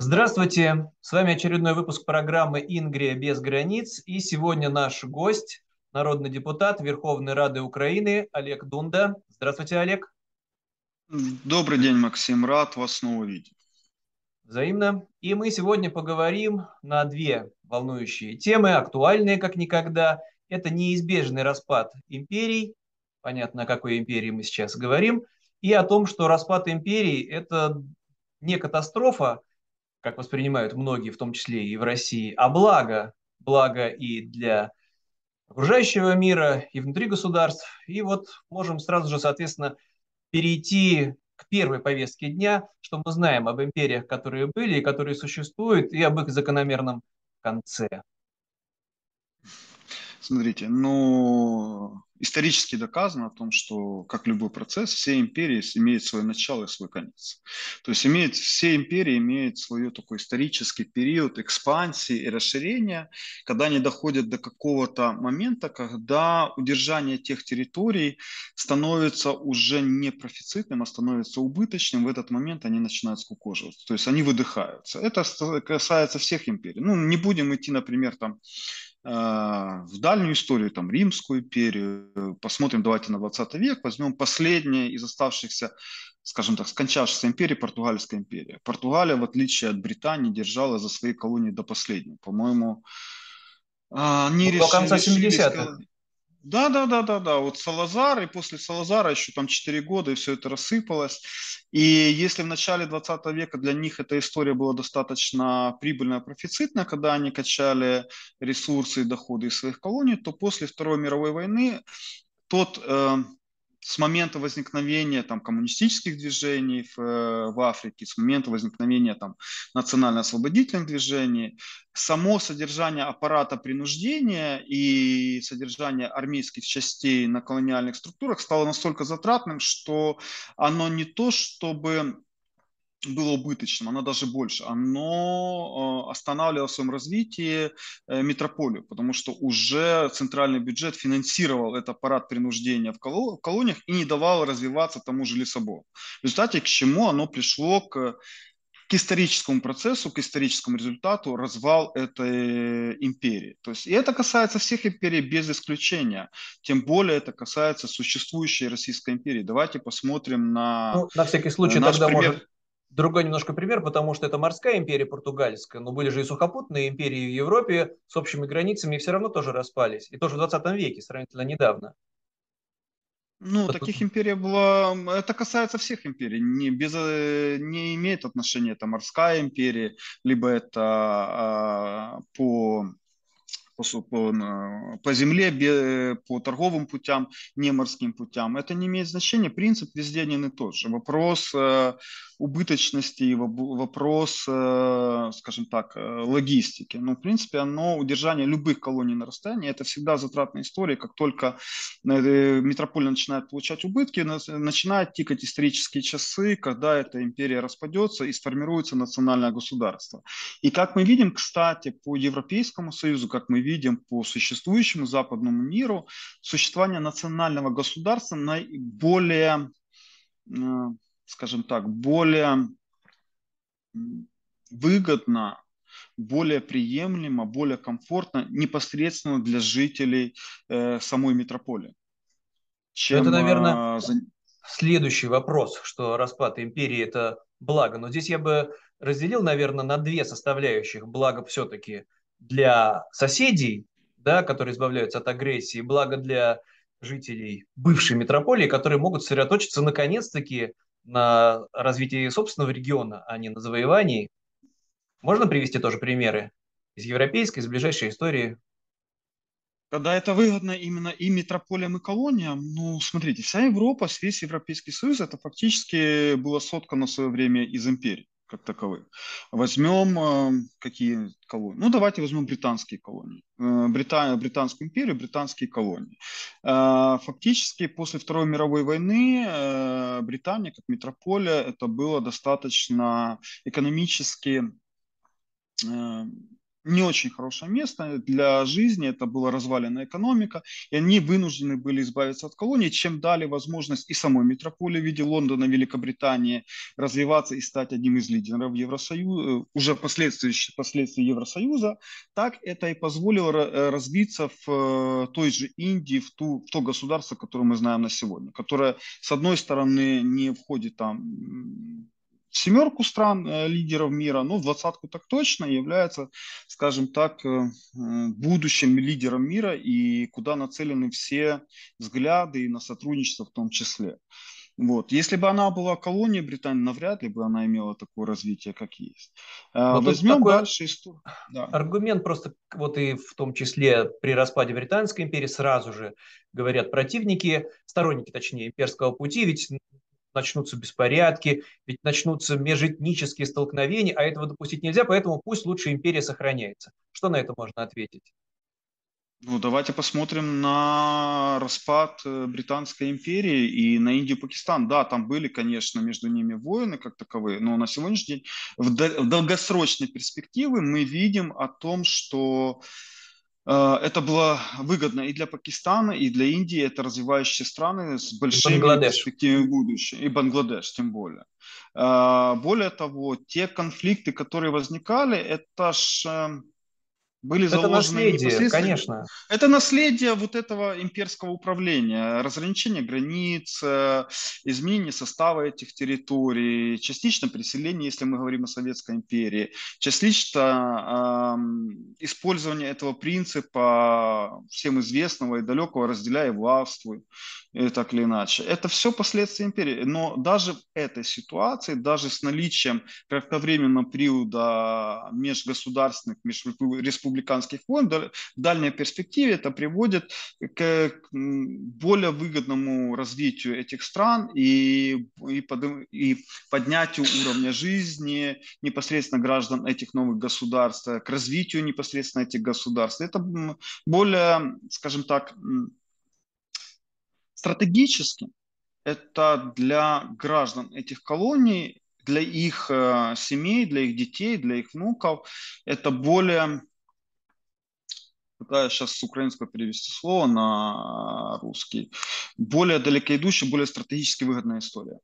Здравствуйте, с вами очередной выпуск программы «Ингрия без границ». И сегодня наш гость, народный депутат Верховной Рады Украины Олег Дунда. Здравствуйте, Олег. Добрый день, Максим. Рад вас снова видеть. Взаимно. И мы сегодня поговорим на две волнующие темы, актуальные как никогда. Это неизбежный распад империй, понятно, о какой империи мы сейчас говорим, и о том, что распад империи – это не катастрофа, как воспринимают многие, в том числе и в России, а благо, благо и для окружающего мира, и внутри государств. И вот можем сразу же, соответственно, перейти к первой повестке дня, что мы знаем об империях, которые были и которые существуют, и об их закономерном конце. Смотрите, ну, исторически доказано о том, что, как любой процесс, все империи имеют свое начало и свой конец. То есть имеют, все империи имеют свой такой исторический период экспансии и расширения, когда они доходят до какого-то момента, когда удержание тех территорий становится уже не профицитным, а становится убыточным. В этот момент они начинают скукоживаться, то есть они выдыхаются. Это касается всех империй. Ну, не будем идти, например, там в дальнюю историю, там, Римскую империю, посмотрим, давайте на 20 век, возьмем последнее из оставшихся, скажем так, скончавшихся империй, Португальская империя. Португалия, в отличие от Британии, держала за свои колонии до последнего. По-моему, они ну, До конца 70-х. Да, да, да, да, да. Вот Салазар, и после Салазара еще там 4 года, и все это рассыпалось. И если в начале 20 века для них эта история была достаточно прибыльная, профицитная, когда они качали ресурсы и доходы из своих колоний, то после Второй мировой войны тот э, с момента возникновения там, коммунистических движений в, э, в Африке, с момента возникновения там, национально-освободительных движений, само содержание аппарата принуждения и содержание армейских частей на колониальных структурах стало настолько затратным, что оно не то, чтобы было убыточным, оно даже больше, оно э, останавливало в своем развитии э, метрополию, потому что уже центральный бюджет финансировал этот аппарат принуждения в колониях и не давал развиваться тому же Лиссабону. В результате к чему оно пришло к к историческому процессу, к историческому результату развал этой империи. То есть, и это касается всех империй без исключения. Тем более это касается существующей Российской империи. Давайте посмотрим на... Ну, на всякий случай тогда пример. может другой немножко пример, потому что это морская империя португальская, но были же и сухопутные империи в Европе с общими границами, и все равно тоже распались. И тоже в 20 веке, сравнительно недавно. Ну, вот таких империй было... Это касается всех империй. Не, без, э, не имеет отношения это морская империя, либо это а, по по, по, по земле, по торговым путям, не морским путям. Это не имеет значения. Принцип везде один и тот же. Вопрос э, убыточности, вопрос, э, скажем так, э, логистики. Ну, в принципе, оно, удержание любых колоний на расстоянии, это всегда затратная история. Как только метрополия начинает получать убытки, начинают тикать исторические часы, когда эта империя распадется и сформируется национальное государство. И как мы видим, кстати, по Европейскому Союзу, как мы видим по существующему западному миру, существование национального государства наиболее скажем так, более выгодно, более приемлемо, более комфортно непосредственно для жителей э, самой метрополии. Чем, это, наверное, за... следующий вопрос, что распад империи – это благо. Но здесь я бы разделил, наверное, на две составляющих. Благо все-таки для соседей, да, которые избавляются от агрессии, благо для жителей бывшей метрополии, которые могут сосредоточиться наконец-таки на развитии собственного региона, а не на завоевании. Можно привести тоже примеры из европейской, из ближайшей истории? Когда это выгодно именно и метрополиям, и колониям, ну, смотрите, вся Европа, весь Европейский Союз, это фактически было соткано в свое время из империй как таковых. Возьмем э, какие колонии? Ну, давайте возьмем британские колонии. Э, Брита... Британскую империю, британские колонии. Э, фактически после Второй мировой войны э, Британия как метрополия это было достаточно экономически э, не очень хорошее место. Для жизни, это была развалена экономика, и они вынуждены были избавиться от колонии, чем дали возможность и самой метрополии в виде Лондона, Великобритании развиваться и стать одним из лидеров Евросоюза, э, уже впоследствии, впоследствии Евросоюза, так это и позволило э, развиться в э, той же Индии, в, ту, в то государство, которое мы знаем на сегодня, которое, с одной стороны, не входит там семерку стран э, лидеров мира, ну, в двадцатку так точно является, скажем так, э, будущим лидером мира и куда нацелены все взгляды и на сотрудничество в том числе. Вот. Если бы она была колонией Британии, навряд ли бы она имела такое развитие, как есть. Э, Но Возьмем дальше историю. Да. Аргумент просто, вот и в том числе при распаде Британской империи сразу же говорят противники, сторонники, точнее, имперского пути, ведь начнутся беспорядки, ведь начнутся межэтнические столкновения, а этого допустить нельзя, поэтому пусть лучше империя сохраняется. Что на это можно ответить? Ну, давайте посмотрим на распад э, Британской империи и на Индию Пакистан. Да, там были, конечно, между ними войны как таковые, но на сегодняшний день в долгосрочной перспективе мы видим о том, что это было выгодно и для Пакистана, и для Индии. Это развивающие страны с большими перспективами будущего. И Бангладеш, тем более. Э, более того, те конфликты, которые возникали, это ж э, были это заложены наследие, конечно. Это наследие вот этого имперского управления, разграничение границ, э, изменение состава этих территорий, частично переселение, если мы говорим о Советской империи, частично э, использование этого принципа всем известного и далекого «разделяй и властвуй», и так или иначе. Это все последствия империи. Но даже в этой ситуации, даже с наличием кратковременного периода межгосударственных, межреспубликанских войн, в дальней перспективе это приводит к более выгодному развитию этих стран и, и, под, и поднятию уровня жизни непосредственно граждан этих новых государств, к развитию непосредственно этих государств. Это более, скажем так, Стратегически это для граждан этих колоний, для их э, семей, для их детей, для их внуков, это более, пытаюсь сейчас с украинского перевести слово на русский, более далекоидущая, более стратегически выгодная история.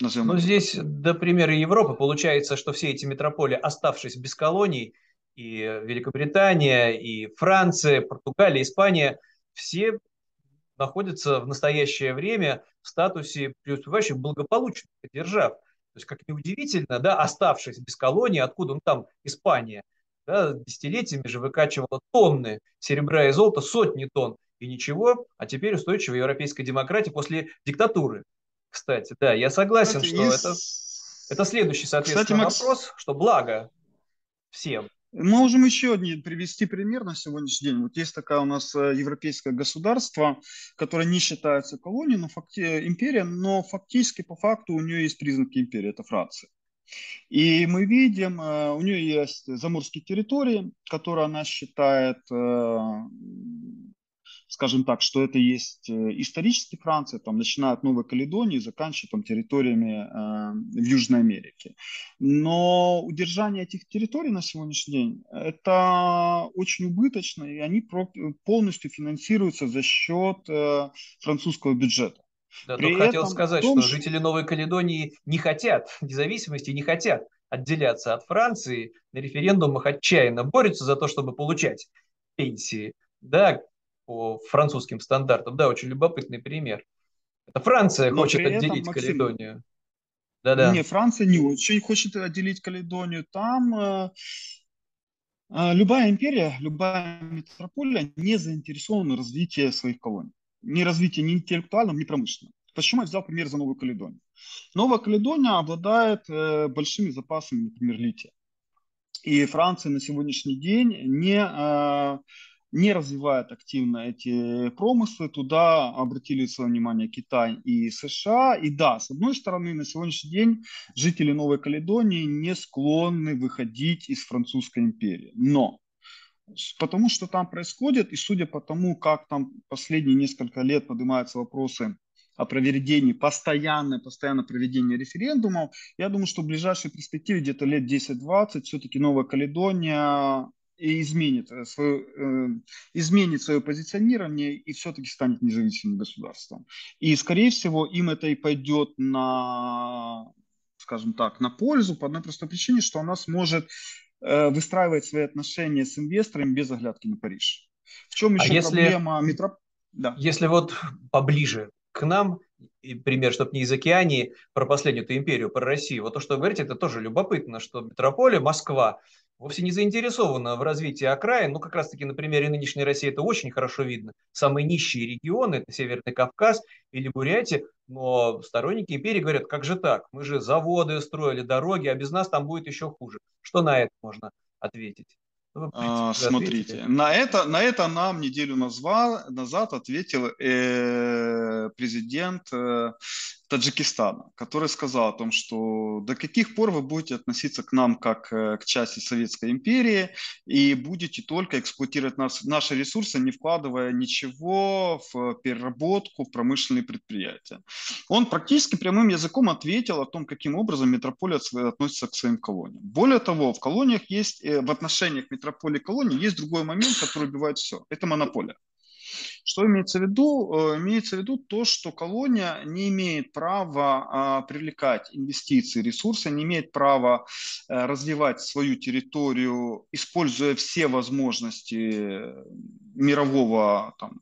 Назовем ну, здесь, до примера Европы, получается, что все эти метрополии, оставшись без колоний, и Великобритания, и Франция, Португалия, Испания, все находится в настоящее время в статусе преуспевающих благополучных держав. То есть, как неудивительно, да, оставшись без колонии, откуда он там, Испания, да, десятилетиями же выкачивала тонны серебра и золота, сотни тонн, и ничего, а теперь устойчивая европейская демократия после диктатуры. Кстати, да, я согласен, Кстати, что есть... это, это следующий, соответственно, Кстати, Макс... вопрос, что благо всем. Мы можем еще один привести пример на сегодняшний день. Вот есть такая у нас э, европейское государство, которое не считается колонией, но факти... империя, но фактически по факту у нее есть признаки империи, это Франция. И мы видим, э, у нее есть заморские территории, которые она считает э, скажем так, что это есть э, исторически Франция, там, начиная от Новой Каледонии, заканчивая там, территориями в Южной Америке. Но удержание этих территорий на сегодняшний день – это очень убыточно, и они полностью финансируются за счет французского бюджета. Да, При только хотел сказать, том, что жители Новой Каледонии не хотят независимости, не хотят отделяться от Франции, на референдумах отчаянно борются за то, чтобы получать пенсии. Да, по французским стандартам. Да, очень любопытный пример. Это Франция Но хочет отделить Максим, Каледонию. Да-да. Не, Франция не очень хочет отделить Каледонию. Там э, э, любая империя, любая метрополия не заинтересована в развитии своих колоний. Не развитие ни интеллектуальном, ни промышленном. Почему я взял пример за Новую Каледонию? Новая Каледония обладает э, большими запасами, например, лития. И Франция на сегодняшний день не э, не развивает активно эти промыслы. Туда обратили свое внимание Китай и США. И да, с одной стороны, на сегодняшний день жители Новой Каледонии не склонны выходить из французской империи. Но потому что там происходит, и судя по тому, как там последние несколько лет поднимаются вопросы о проведении, постоянное, постоянное проведение референдумов, я думаю, что в ближайшей перспективе, где-то лет 10-20, все-таки Новая Каледония изменит свое, изменит свое позиционирование и все-таки станет независимым государством. И, скорее всего, им это и пойдет на, скажем так, на пользу по одной простой причине, что она сможет выстраивать свои отношения с инвесторами без оглядки на Париж. В чем еще а если, проблема метро... Да. Если вот поближе к нам, и пример, чтобы не из океании, про последнюю империю, про Россию. Вот то, что вы говорите, это тоже любопытно, что метрополия Москва вовсе не заинтересована в развитии окраин. Ну, как раз-таки на примере нынешней России это очень хорошо видно. Самые нищие регионы – это Северный Кавказ или Бурятия. Но сторонники империи говорят, как же так? Мы же заводы строили, дороги, а без нас там будет еще хуже. Что на это можно ответить? Ну, а, смотрите, на это, на это нам неделю назад, назад ответил э, президент э, Таджикистана, который сказал о том, что до каких пор вы будете относиться к нам как э, к части Советской империи и будете только эксплуатировать нас, наши ресурсы, не вкладывая ничего в переработку, в промышленные предприятия. Он практически прямым языком ответил о том, каким образом метрополия относится к своим колониям. Более того, в колониях есть, э, в отношениях метрополии колонии есть другой момент, который убивает все. Это монополия. Что имеется в виду? Э, имеется в виду то, что колония не имеет права а, привлекать инвестиции, ресурсы, не имеет права э, развивать свою территорию, используя все возможности мирового там,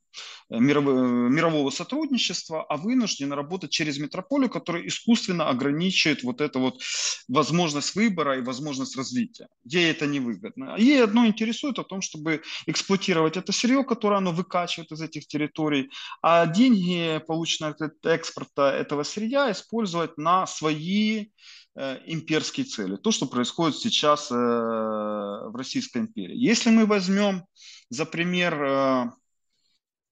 мирового, мирового сотрудничества, а вынуждены работать через метрополию, которая искусственно ограничивает вот эту вот возможность выбора и возможность развития. Ей это невыгодно. Ей одно интересует о том, чтобы эксплуатировать это сырье, которое оно выкачивает из этих территорий, а деньги, полученные от экспорта этого сырья, использовать на свои э, имперские цели. То, что происходит сейчас э, в Российской империи. Если мы возьмем за пример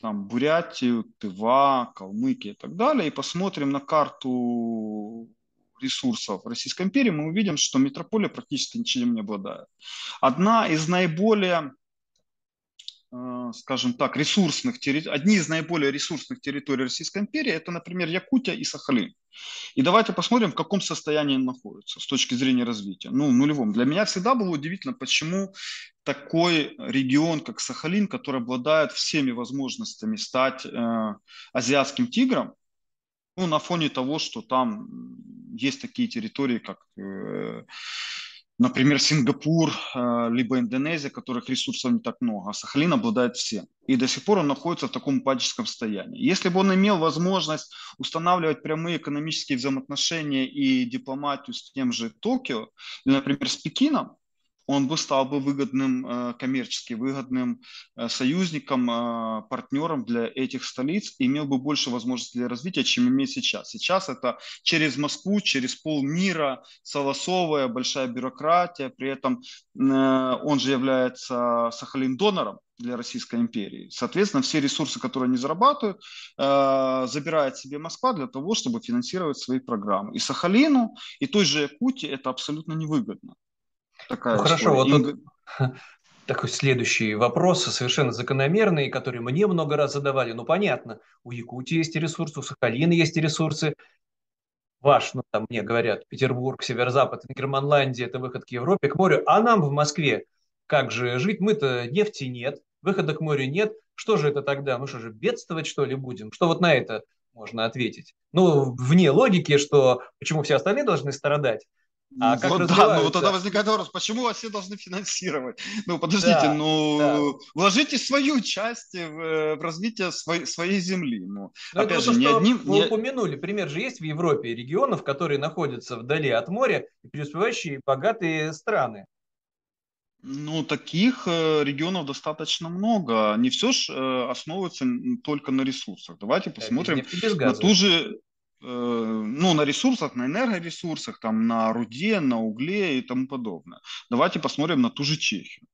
там, Бурятию, Тыва, Калмыкия и так далее, и посмотрим на карту ресурсов Российской империи, мы увидим, что метрополия практически ничем не обладает. Одна из наиболее скажем так, ресурсных территорий, одни из наиболее ресурсных территорий Российской империи, это, например, Якутия и Сахалин. И давайте посмотрим, в каком состоянии они находятся с точки зрения развития. Ну, нулевом. Для меня всегда было удивительно, почему такой регион, как Сахалин, который обладает всеми возможностями стать э, азиатским тигром, ну, на фоне того, что там есть такие территории, как э, Например, Сингапур, э, либо Индонезия, которых ресурсов не так много, а Сахалин обладает всем. И до сих пор он находится в таком упадническом состоянии. Если бы он имел возможность устанавливать прямые экономические взаимоотношения и дипломатию с тем же Токио, или, например, с Пекином, он бы стал бы выгодным, э, коммерчески выгодным э, союзником, э, партнером для этих столиц, имел бы больше возможностей для развития, чем имеет сейчас. Сейчас это через Москву, через полмира, согласовая большая бюрократия, при этом он же является Сахалин-донором для Российской империи. Соответственно, все ресурсы, которые они зарабатывают, забирает себе Москва для того, чтобы финансировать свои программы. И Сахалину, и той же Якутии это абсолютно невыгодно такая ну, хорошо, вот тут такой следующий вопрос, совершенно закономерный, который мне много раз задавали. Ну, понятно, у Якутии есть ресурсы, у Сахалина есть ресурсы. Ваш, ну, там мне говорят, Петербург, Северо-Запад, Германландия – это выход к Европе, к морю. А нам в Москве как же жить? Мы-то нефти нет, выхода к морю нет. Что же это тогда? Ну что же, бедствовать что ли будем? Что вот на это можно ответить? Ну, вне логики, что почему все остальные должны страдать, а как вот, да, ну вот тогда возникает вопрос, почему вас все должны финансировать? Ну, подождите, да, ну, да. вложите свою часть в, в развитие своей, своей земли. Ну, Но опять же, то, не одним... Вы не... упомянули, пример же есть в Европе регионов, которые находятся вдали от моря и преуспевающие богатые страны. Ну, таких э, регионов достаточно много. Не все же э, основывается только на ресурсах. Давайте посмотрим да, на ту же Э, ну, на ресурсах, на энергоресурсах, там, на руде, на угле и тому подобное. Давайте посмотрим на ту же Чехию.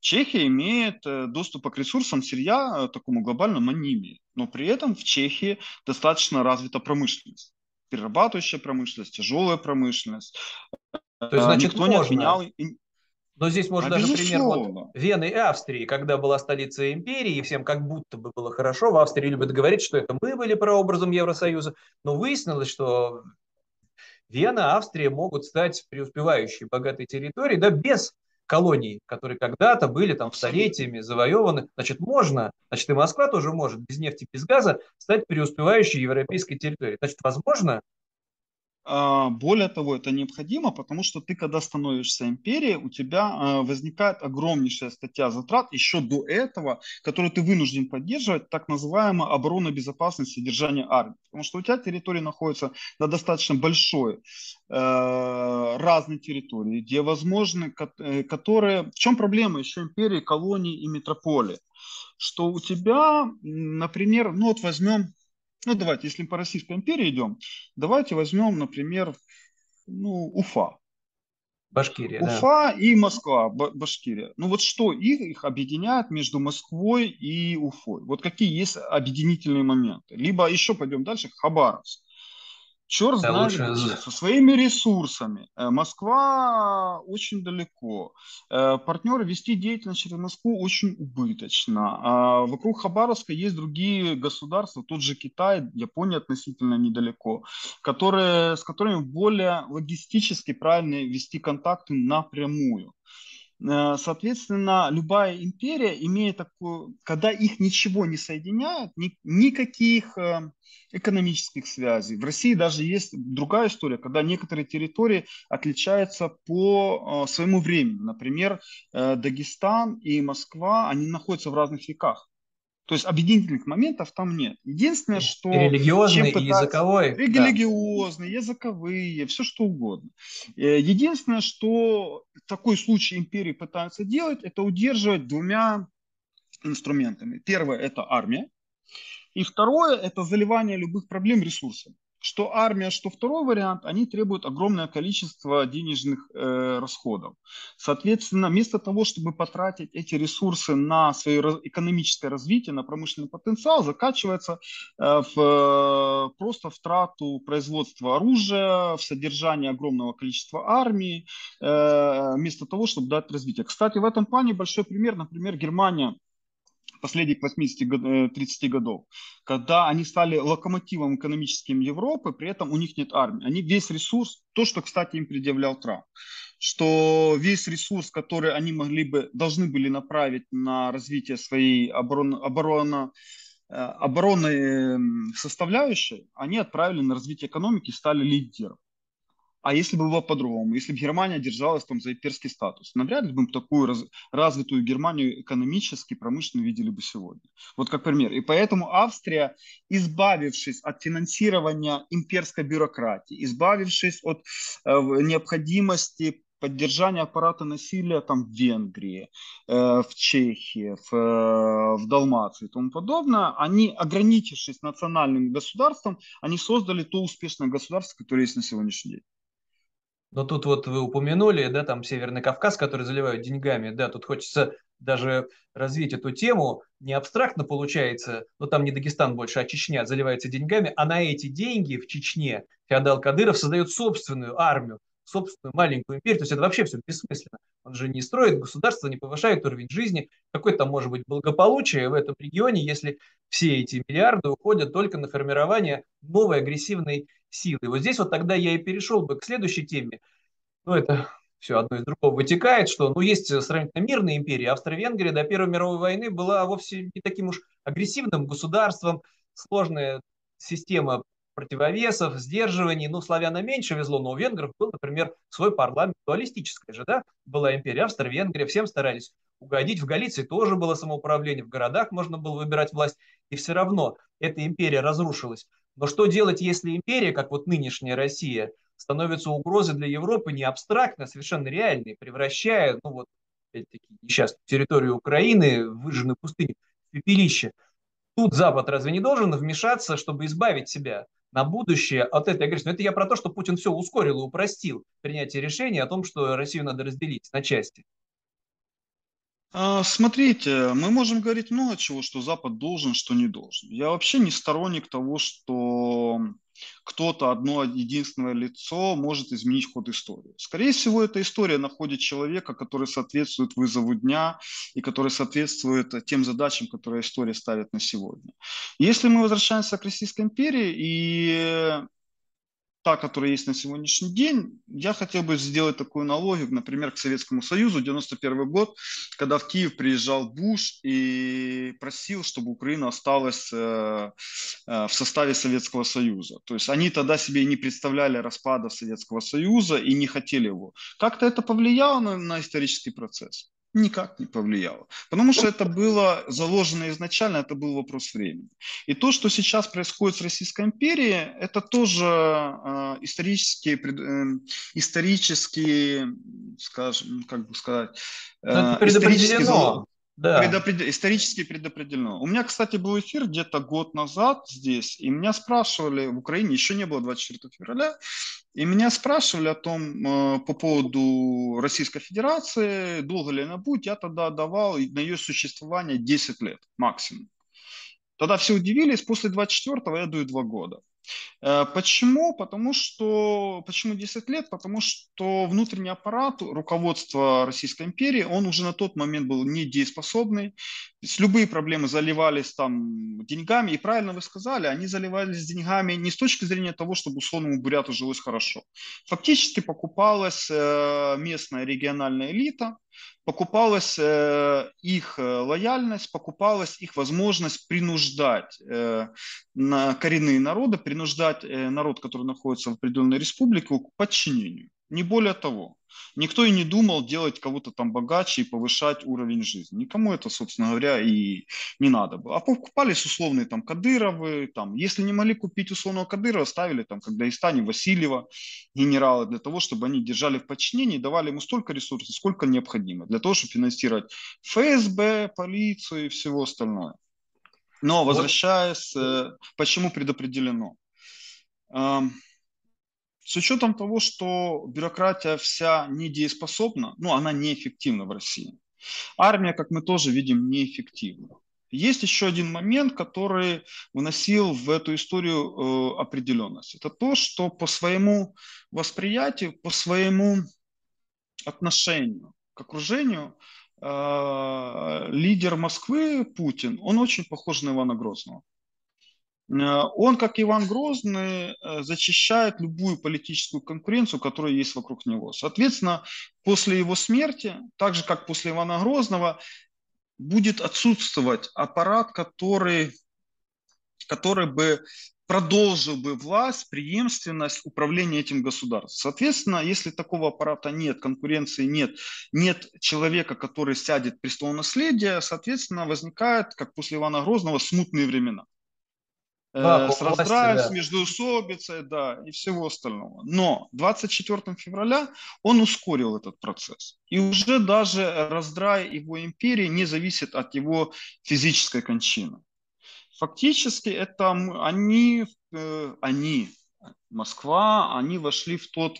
Чехия имеет э, доступ к ресурсам сырья э, такому глобальному не имеет. Но при этом в Чехии достаточно развита промышленность. Перерабатывающая промышленность, тяжелая промышленность. То есть, значит, Никто можно. не отменял но здесь можно а даже пример вот Вены и Австрии, когда была столица империи, и всем как будто бы было хорошо. В Австрии любят говорить, что это мы были прообразом Евросоюза. Но выяснилось, что Вена, Австрия могут стать преуспевающей богатой территорией, да, без колоний, которые когда-то были там столетиями завоеваны. Значит, можно, значит, и Москва тоже может без нефти, без газа стать преуспевающей европейской территорией. Значит, возможно, более того, это необходимо, потому что ты, когда становишься империей, у тебя а, возникает огромнейшая статья затрат еще до этого, которую ты вынужден поддерживать, так называемая оборона безопасности содержания армии. Потому что у тебя территория находится на достаточно большой, э, разной территории, где возможны, э, которые... В чем проблема еще империи, колонии и метрополии? Что у тебя, например, ну вот возьмем ну, давайте, если по Российской империи идем, давайте возьмем, например, ну, Уфа. Башкирия, Уфа да. и Москва, Башкирия. Ну вот что их, их объединяет между Москвой и Уфой? Вот какие есть объединительные моменты? Либо еще пойдем дальше, Хабаровск. Черт да, знает лучше... со своими ресурсами. Э, Москва очень далеко. Э, партнеры вести деятельность через Москву очень убыточно. А вокруг Хабаровска есть другие государства, тот же Китай, Япония относительно недалеко, которые, с которыми более логистически правильно вести контакты напрямую. Э, соответственно, любая империя имеет такую, когда их ничего не соединяет, ни, никаких э, экономических связей. В России даже есть другая история, когда некоторые территории отличаются по э, своему времени. Например, Дагестан и Москва, они находятся в разных веках. То есть объединительных моментов там нет. Единственное, что... И религиозный, и языковой. Религиозный, да. языковые, все что угодно. Э, единственное, что такой случай империи пытаются делать, это удерживать двумя инструментами. Первое – это армия. И второе – это заливание любых проблем ресурсами что армия, что второй вариант, они требуют огромное количество денежных э, расходов. Соответственно, вместо того, чтобы потратить эти ресурсы на свое экономическое развитие, на промышленный потенциал, закачивается э, в, э, просто в трату производства оружия, в содержание огромного количества армии, э, вместо того, чтобы дать развитие. Кстати, в этом плане большой пример, например, Германия последних 80-30 э, годов, когда они стали локомотивом экономическим Европы, при этом у них нет армии. Они весь ресурс, то, что, кстати, им предъявлял Трамп, что весь ресурс, который они могли бы, должны были направить на развитие своей оборон, оборона, э, оборонной эм, составляющей, они отправили на развитие экономики и стали лидером. А если бы было по-другому, если бы Германия держалась там за имперский статус, навряд ли бы мы такую раз, развитую Германию экономически, промышленно видели бы сегодня. Вот как пример. И поэтому Австрия, избавившись от финансирования имперской бюрократии, избавившись от э, необходимости поддержания аппарата насилия там в Венгрии, э, в Чехии, в, э, в Далмации и тому подобное, они, ограничившись национальным государством, они создали то успешное государство, которое есть на сегодняшний день. Но тут вот вы упомянули, да, там Северный Кавказ, который заливают деньгами, да, тут хочется даже развить эту тему, не абстрактно получается, но там не Дагестан больше, а Чечня заливается деньгами, а на эти деньги в Чечне феодал Кадыров создает собственную армию, собственную маленькую империю, то есть это вообще все бессмысленно. Он же не строит государство, не повышает уровень жизни. Какое там может быть благополучие в этом регионе, если все эти миллиарды уходят только на формирование новой агрессивной силы. Вот здесь вот тогда я и перешел бы к следующей теме. Ну, это все одно из другого вытекает, что ну, есть сравнительно мирные империи. Австро-Венгрия до Первой мировой войны была вовсе не таким уж агрессивным государством. Сложная система противовесов, сдерживаний. Ну, славянам меньше везло, но у венгров был, например, свой парламент. Дуалистическая же, да, была империя Австро-Венгрия. Всем старались угодить. В Галиции тоже было самоуправление, в городах можно было выбирать власть. И все равно эта империя разрушилась. Но что делать, если империя, как вот нынешняя Россия, становится угрозой для Европы не абстрактно, а совершенно реальной, превращая, ну вот, опять-таки, несчастную территорию Украины, выжженную пустыню, в пепелище. Тут Запад разве не должен вмешаться, чтобы избавить себя на будущее от этой агрессии? Но это я про то, что Путин все ускорил и упростил принятие решения о том, что Россию надо разделить на части. А, смотрите, мы можем говорить много чего, что Запад должен, что не должен. Я вообще не сторонник того, что кто-то, одно единственное лицо может изменить ход истории. Скорее всего, эта история находит человека, который соответствует вызову дня и который соответствует тем задачам, которые история ставит на сегодня. Если мы возвращаемся к Российской империи и та, которая есть на сегодняшний день, я хотел бы сделать такую аналогию, например, к Советскому Союзу, 91 год, когда в Киев приезжал Буш и просил, чтобы Украина осталась э, э, в составе Советского Союза. То есть они тогда себе не представляли распада Советского Союза и не хотели его. Как-то это повлияло на, на исторический процесс? Никак не повлияло. Потому что это было заложено изначально, это был вопрос времени. И то, что сейчас происходит с Российской империей, это тоже э, исторические, э, исторические, скажем, как бы сказать, э, исторические да. Предопред... Исторически предопределено. У меня, кстати, был эфир где-то год назад здесь, и меня спрашивали, в Украине еще не было 24 февраля, и меня спрашивали о том, э, по поводу Российской Федерации, долго ли она будет, я тогда давал на ее существование 10 лет максимум. Тогда все удивились, после 24-го я даю 2 года. Э, почему? Потому что, почему 10 лет? Потому что внутренний аппарат руководства Российской империи, он уже на тот момент был недееспособный. Любые проблемы заливались там деньгами. И правильно вы сказали, они заливались деньгами не с точки зрения того, чтобы условному буряту жилось хорошо. Фактически покупалась э, местная региональная элита, покупалась э, их э, лояльность, покупалась их возможность принуждать коренные народы, принуждать народ, который находится в определенной республике, к подчинению. Не более того. Никто и не думал делать кого-то там богаче и повышать уровень жизни. Никому это, собственно говоря, и не надо было. А покупались условные там Кадыровы, там, если не могли купить условного Кадырова, ставили там, когда и Дагестане Васильева, генерала, для того, чтобы они держали в подчинении и давали ему столько ресурсов, сколько необходимо, для того, чтобы финансировать ФСБ, полицию и всего остальное. Но возвращаясь, э, почему предопределено? С учетом того, что бюрократия вся недееспособна, ну, она неэффективна в России. Армия, как мы тоже видим, неэффективна. Есть еще один момент, который вносил в эту историю э, определенность. Это то, что по своему восприятию, по своему отношению к окружению э, лидер Москвы Путин, он очень похож на Ивана Грозного. Э, он, как Иван Грозный, э, зачищает любую политическую конкуренцию, которая есть вокруг него. Соответственно, после его смерти, так же как после Ивана Грозного, будет отсутствовать аппарат, который, который бы продолжил бы власть, преемственность управления этим государством. Соответственно, если такого аппарата нет, конкуренции нет, нет человека, который сядет престол наследия, соответственно, возникает, как после Ивана Грозного, смутные времена. С раздраем, да. с да, и всего остального. Но 24 февраля он ускорил этот процесс. И уже даже раздрай его империи не зависит от его физической кончины. Фактически это они, э, они, Москва, они вошли в тот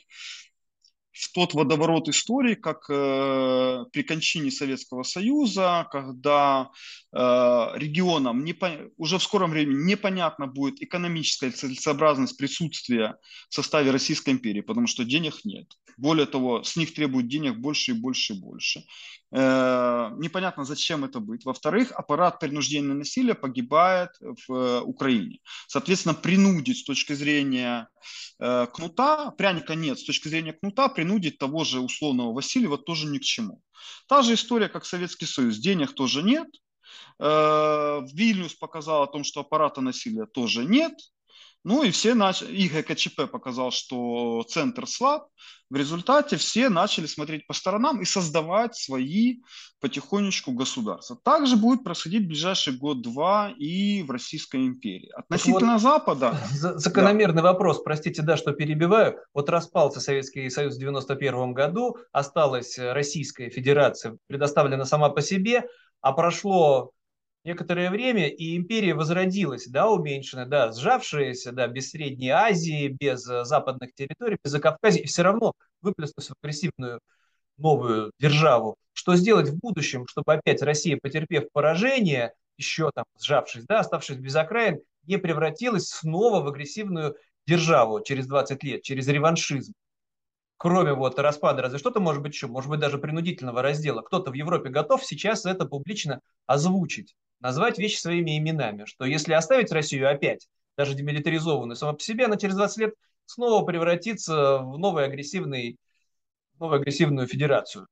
в тот водоворот истории, как э, при кончине Советского Союза, когда э, регионам не, уже в скором времени непонятно будет экономическая целесообразность присутствия в составе Российской империи, потому что денег нет. Более того, с них требуют денег больше и больше и больше. Э, непонятно, зачем это будет. Во-вторых, аппарат принуждения насилия погибает в э, Украине. Соответственно, принудить с точки зрения э, кнута, пряника нет, с точки зрения кнута, принудить того же условного Васильева тоже ни к чему. Та же история, как Советский Союз. Денег тоже нет. Вильнюс показал о том, что аппарата насилия тоже нет. Ну и все начали, и ГКЧП показал, что центр слаб. В результате все начали смотреть по сторонам и создавать свои потихонечку государства. Также будет происходить в ближайший год-два и в Российской империи. Относительно вот Запада... Закономерный да. вопрос, простите, да, что перебиваю. Вот распался Советский Союз в 91 году, осталась Российская Федерация, предоставлена сама по себе, а прошло некоторое время, и империя возродилась, да, уменьшенная, да, сжавшаяся, да, без Средней Азии, без э, западных территорий, без Закавказья, и все равно выплеснулась в агрессивную новую державу. Что сделать в будущем, чтобы опять Россия, потерпев поражение, еще там сжавшись, да, оставшись без окраин, не превратилась снова в агрессивную державу через 20 лет, через реваншизм? Кроме вот распада, разве что-то может быть еще, может быть даже принудительного раздела. Кто-то в Европе готов сейчас это публично озвучить назвать вещи своими именами, что если оставить Россию опять, даже демилитаризованную сама по себе, она через 20 лет снова превратиться в новый агрессивный, новую агрессивную федерацию?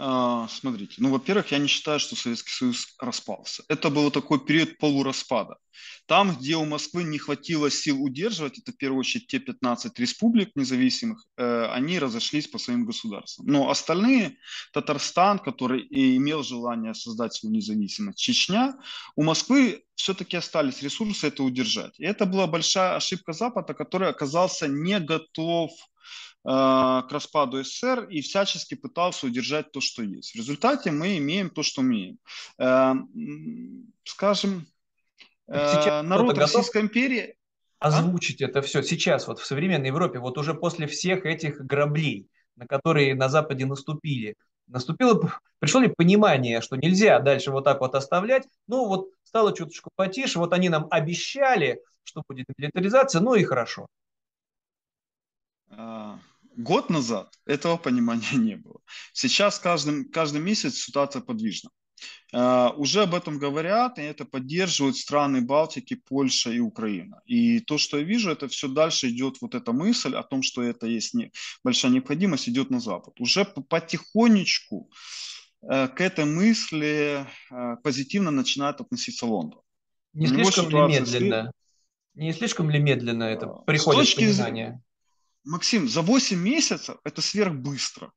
А, смотрите, ну, во-первых, я не считаю, что Советский Союз распался. Это был такой период полураспада. Там, где у Москвы не хватило сил удерживать, это в первую очередь те 15 республик независимых, э, они разошлись по своим государствам. Но остальные, Татарстан, который и имел желание создать свою независимость, Чечня, у Москвы все-таки остались ресурсы это удержать. И это была большая ошибка Запада, который оказался не готов к распаду СССР и всячески пытался удержать то, что есть. В результате мы имеем то, что имеем. Э, скажем, э, народ Российской империи... А? Озвучить а? это все сейчас, вот в современной Европе, вот уже после всех этих граблей, на которые на Западе наступили, наступило, пришло ли понимание, что нельзя дальше вот так вот оставлять, ну вот стало чуточку потише, вот они нам обещали, что будет милитаризация, ну и хорошо. Год назад этого понимания не было. Сейчас каждый, каждый месяц ситуация подвижна. Uh, уже об этом говорят, и это поддерживают страны Балтики, Польша и Украина. И то, что я вижу, это все дальше идет вот эта мысль о том, что это есть не, большая необходимость, идет на Запад. Уже потихонечку uh, к этой мысли uh, позитивно начинает относиться Лондон. Не слишком ли медленно? Не слишком ли медленно это приходит с точки, понимание? Максим, за 8 месяцев это сверхбыстро.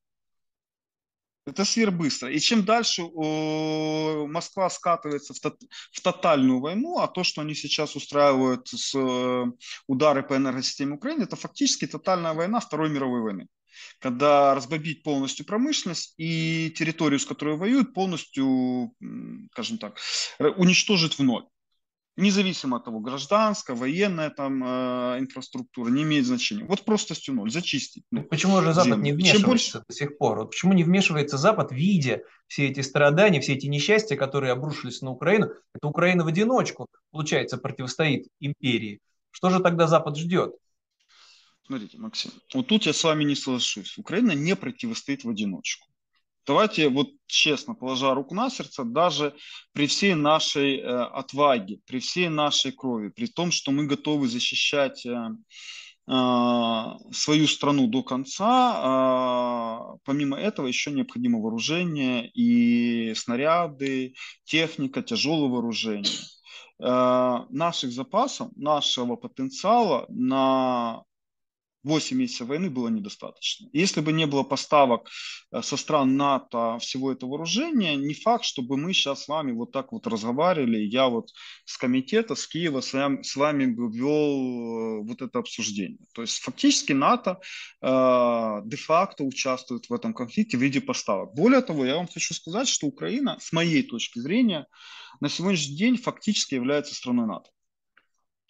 Это сверхбыстро. И чем дальше Москва скатывается в, тот, в тотальную войну, а то, что они сейчас устраивают с э, удары по энергосистеме Украины, это фактически тотальная война Второй мировой войны. Когда разбомбить полностью промышленность и территорию, с которой воюют, полностью, скажем так, уничтожить в ноль независимо от того, гражданская, военная там э, инфраструктура, не имеет значения. Вот просто стянуть, зачистить. Ну, почему же Запад землю. не вмешивается больше... до сих пор? Вот почему не вмешивается Запад, видя все эти страдания, все эти несчастья, которые обрушились на Украину? Это Украина в одиночку, получается, противостоит империи. Что же тогда Запад ждет? Смотрите, Максим, вот тут я с вами не соглашусь. Украина не противостоит в одиночку. Давайте вот честно, положа руку на сердце, даже при всей нашей э, отваге, при всей нашей крови, при том, что мы готовы защищать э, э, свою страну до конца, э, помимо этого еще необходимо вооружение и снаряды, техника, тяжелое вооружение. Э, наших запасов, нашего потенциала на 8 месяцев войны было недостаточно. Если бы не было поставок э, со стран НАТО всего этого вооружения, не факт, чтобы мы сейчас с вами вот так вот разговаривали, я вот с комитета, с Киева с вами, с вами вел э, вот это обсуждение. То есть фактически НАТО э, де-факто участвует в этом конфликте в виде поставок. Более того, я вам хочу сказать, что Украина, с моей точки зрения, на сегодняшний день фактически является страной НАТО.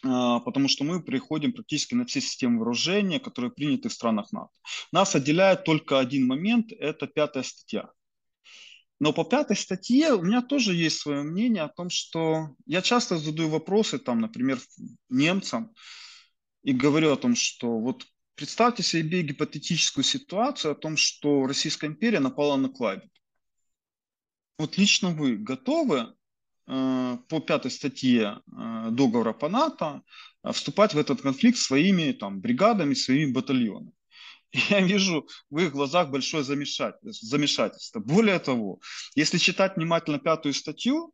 А, потому что мы приходим практически на все системы вооружения, которые приняты в странах НАТО. Нас отделяет только один момент, это пятая статья. Но по пятой статье у меня тоже есть свое мнение о том, что я часто задаю вопросы, там, например, немцам, и говорю о том, что вот представьте себе гипотетическую ситуацию о том, что Российская империя напала на Клайбет. Вот лично вы готовы по пятой статье э, договора по НАТО э, вступать в этот конфликт своими там, бригадами, своими батальонами. Я вижу в их глазах большое замешательство. Более того, если читать внимательно пятую статью,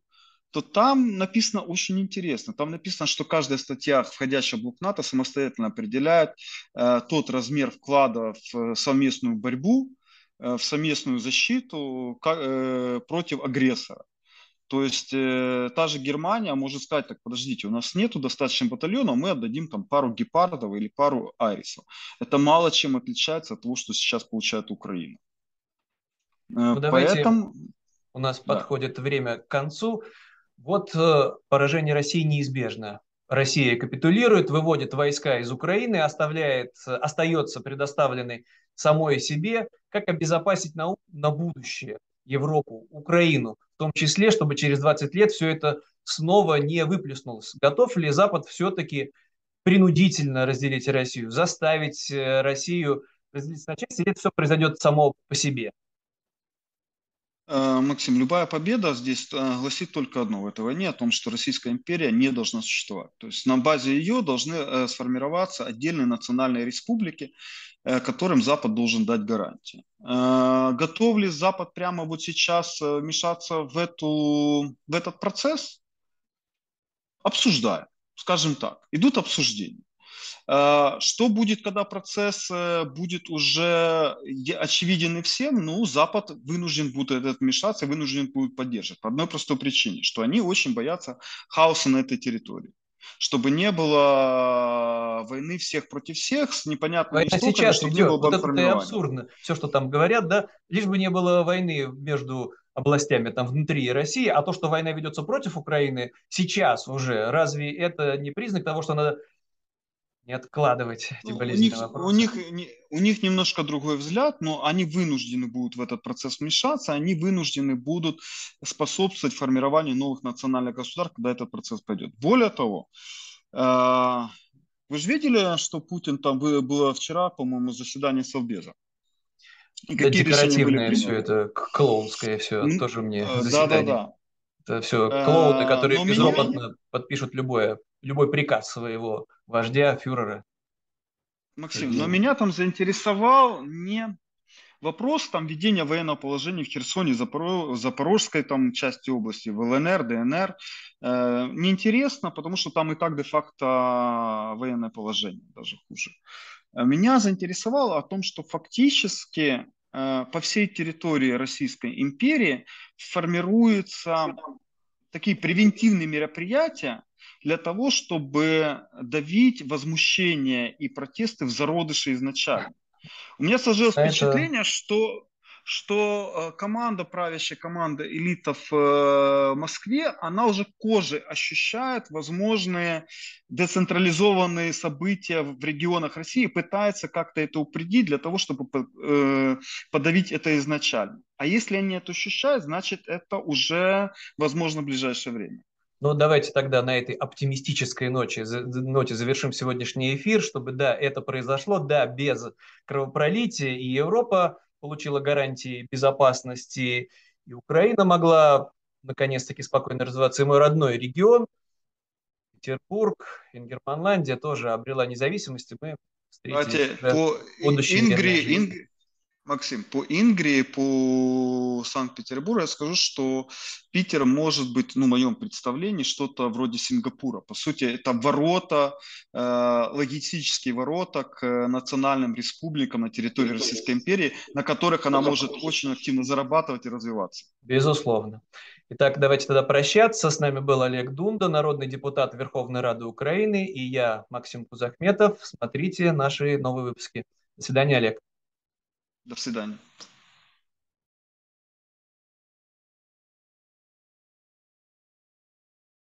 то там написано очень интересно. Там написано, что каждая статья, входящая в блок НАТО, самостоятельно определяет э, тот размер вклада в совместную борьбу, э, в совместную защиту э, против агрессора. То есть э, та же Германия может сказать, так, подождите, у нас нету достаточно батальона, мы отдадим там пару гепардов или пару айрисов. Это мало чем отличается от того, что сейчас получает Украина. Э, ну, Поэтому... У нас да. подходит время к концу. Вот э, поражение России неизбежно. Россия капитулирует, выводит войска из Украины, оставляет, остается предоставленной самой себе. Как обезопасить на, на будущее Европу, Украину? Том числе, чтобы через 20 лет все это снова не выплеснулось. Готов ли Запад все-таки принудительно разделить Россию, заставить э, Россию разделиться на части, или это все произойдет само по себе? Э, Максим, любая победа здесь э, гласит только одно в этой войне, о том, что Российская империя не должна существовать. То есть на базе ее должны э, сформироваться отдельные национальные республики, которым Запад должен дать гарантии. Готов ли Запад прямо вот сейчас вмешаться в, эту, в этот процесс? Обсуждаем, скажем так. Идут обсуждения. Э, что будет, когда процесс э, будет уже очевиден и всем? Ну, Запад вынужден будет этот вмешаться, вынужден будет поддерживать. По одной простой причине, что они очень боятся хаоса на этой территории чтобы не было войны всех против всех с непонятными Война сейчас идет, вот это и абсурдно, все, что там говорят, да, лишь бы не было войны между областями там внутри России, а то, что война ведется против Украины сейчас уже, разве это не признак того, что надо не откладывать эти ну, болезненные у них, вопросы. У них, у них немножко другой взгляд, но они вынуждены будут в этот процесс вмешаться, они вынуждены будут способствовать формированию новых национальных государств, когда этот процесс пойдет. Более того, э, вы же видели, что Путин там было вчера, по-моему, заседание Совбеза? И да, декоративное все это, клоунское все, ну, тоже мне заседание. Да, да, да. Это все клоуны, которые безропотно меня... подпишут любое, любой приказ своего вождя, фюрера. Максим, но меня там заинтересовал не вопрос там ведения военного положения в Херсоне, Запоро... Запорожской там части области, в ЛНР, ДНР. Э, неинтересно, потому что там и так де-факто военное положение, даже хуже. Меня заинтересовало о том, что фактически э, по всей территории Российской империи формируются такие превентивные мероприятия, для того, чтобы давить возмущение и протесты в зародыше изначально. У меня сложилось Это... впечатление, что что э, команда, правящая команда элитов в Москве, она уже кожей ощущает возможные децентрализованные события в регионах России, пытается как-то это упредить для того, чтобы э, подавить это изначально. А если они это ощущают, значит это уже возможно в ближайшее время. Ну, давайте тогда на этой оптимистической ноте, ноте завершим сегодняшний эфир, чтобы, да, это произошло, да, без кровопролития, и Европа получила гарантии безопасности, и Украина могла наконец-таки спокойно развиваться, и мой родной регион, Петербург, Ингерманландия тоже обрела независимость, и мы встретились по Ингри, Ингри, Максим, по Ингрии, по Санкт-Петербургу я скажу, что Питер может быть, ну, в моем представлении, что-то вроде Сингапура. По сути, это ворота, э, логистические ворота к национальным республикам на территории Российской империи, на которых она может очень активно зарабатывать и развиваться. Безусловно. Итак, давайте тогда прощаться. С нами был Олег Дунда, народный депутат Верховной Рады Украины, и я, Максим Кузахметов. Смотрите наши новые выпуски. До свидания, Олег. До свидания.